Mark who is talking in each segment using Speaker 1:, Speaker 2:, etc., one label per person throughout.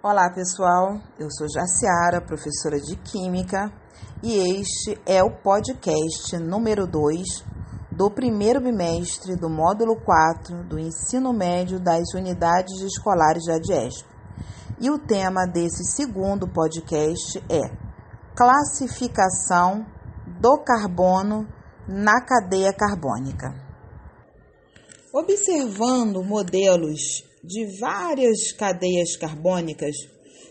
Speaker 1: Olá pessoal, eu sou Jaciara, professora de Química, e este é o podcast número 2 do primeiro bimestre do módulo 4 do ensino médio das unidades escolares da Adiesp. E o tema desse segundo podcast é Classificação do carbono na cadeia carbônica. Observando modelos de várias cadeias carbônicas,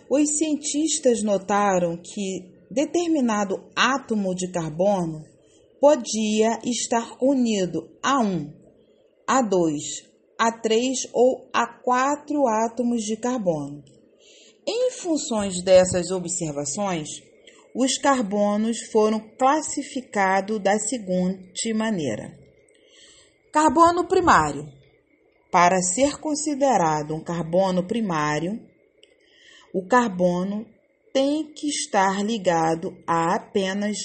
Speaker 1: os cientistas notaram que determinado átomo de carbono podia estar unido a um, a dois, a três ou a quatro átomos de carbono. Em funções dessas observações, os carbonos foram classificados da seguinte maneira: carbono primário para ser considerado um carbono primário, o carbono tem que estar ligado a apenas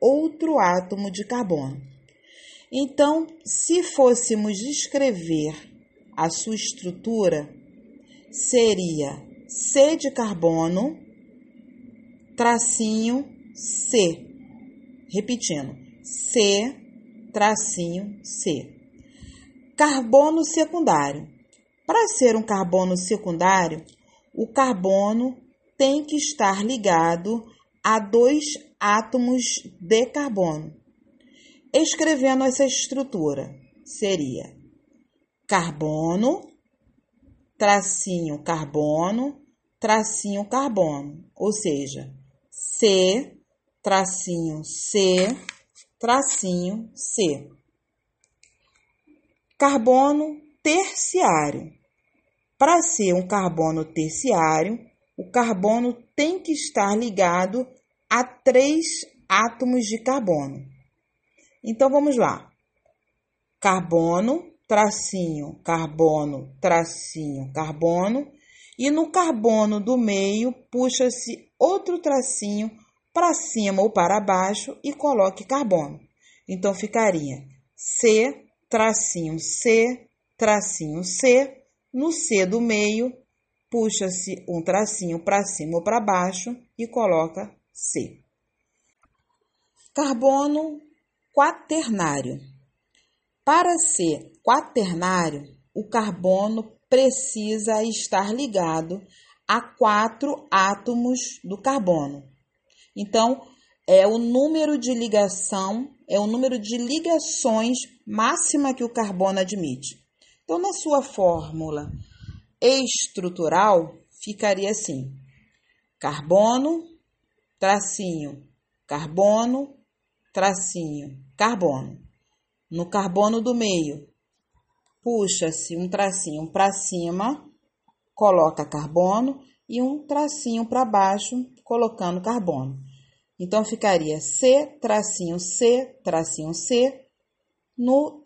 Speaker 1: outro átomo de carbono. Então, se fôssemos escrever a sua estrutura, seria C de carbono, tracinho C. Repetindo, C, tracinho C. Carbono secundário. Para ser um carbono secundário, o carbono tem que estar ligado a dois átomos de carbono. Escrevendo essa estrutura, seria carbono, tracinho carbono, tracinho carbono, ou seja, C, tracinho C, tracinho C. Carbono terciário. Para ser um carbono terciário, o carbono tem que estar ligado a três átomos de carbono. Então vamos lá. Carbono, tracinho, carbono, tracinho, carbono. E no carbono do meio, puxa-se outro tracinho para cima ou para baixo e coloque carbono. Então ficaria C tracinho C, tracinho C, no C do meio, puxa-se um tracinho para cima ou para baixo e coloca C. Carbono quaternário. Para ser quaternário, o carbono precisa estar ligado a quatro átomos do carbono. Então, é o número de ligação, é o número de ligações máxima que o carbono admite. Então, na sua fórmula estrutural, ficaria assim: carbono, tracinho, carbono, tracinho, carbono. No carbono do meio, puxa-se um tracinho para cima, coloca carbono, e um tracinho para baixo, colocando carbono. Então ficaria C, tracinho C, tracinho C, no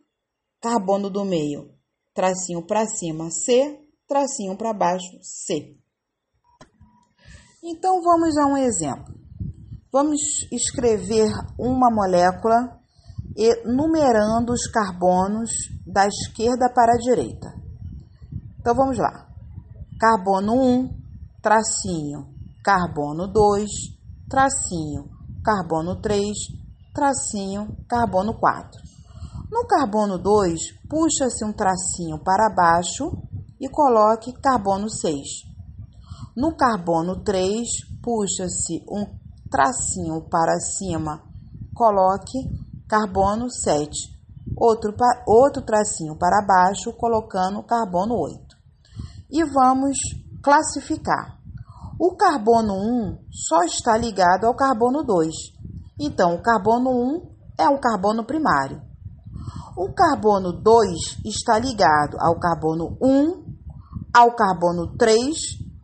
Speaker 1: carbono do meio, tracinho para cima C, tracinho para baixo C. Então vamos a um exemplo. Vamos escrever uma molécula e numerando os carbonos da esquerda para a direita. Então vamos lá. Carbono 1, tracinho, carbono 2, tracinho, carbono 3, tracinho, carbono 4. No carbono 2, puxa-se um tracinho para baixo e coloque carbono 6. No carbono 3, puxa-se um tracinho para cima, coloque carbono 7. Outro, outro tracinho para baixo, colocando carbono 8. E vamos classificar. O carbono 1 só está ligado ao carbono 2. Então, o carbono 1 é um carbono primário. O carbono 2 está ligado ao carbono 1, ao carbono 3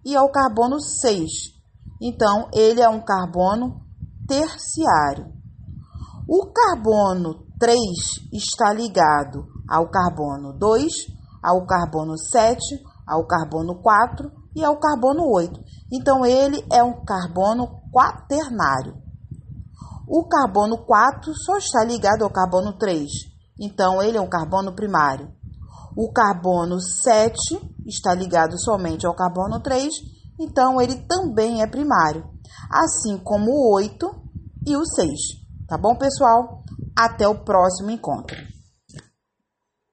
Speaker 1: e ao carbono 6. Então, ele é um carbono terciário. O carbono 3 está ligado ao carbono 2, ao carbono 7, ao carbono 4 e ao carbono 8. Então, ele é um carbono quaternário. O carbono 4 só está ligado ao carbono 3. Então, ele é um carbono primário. O carbono 7 está ligado somente ao carbono 3 então ele também é primário, assim como o 8 e o 6. Tá bom, pessoal? Até o próximo encontro.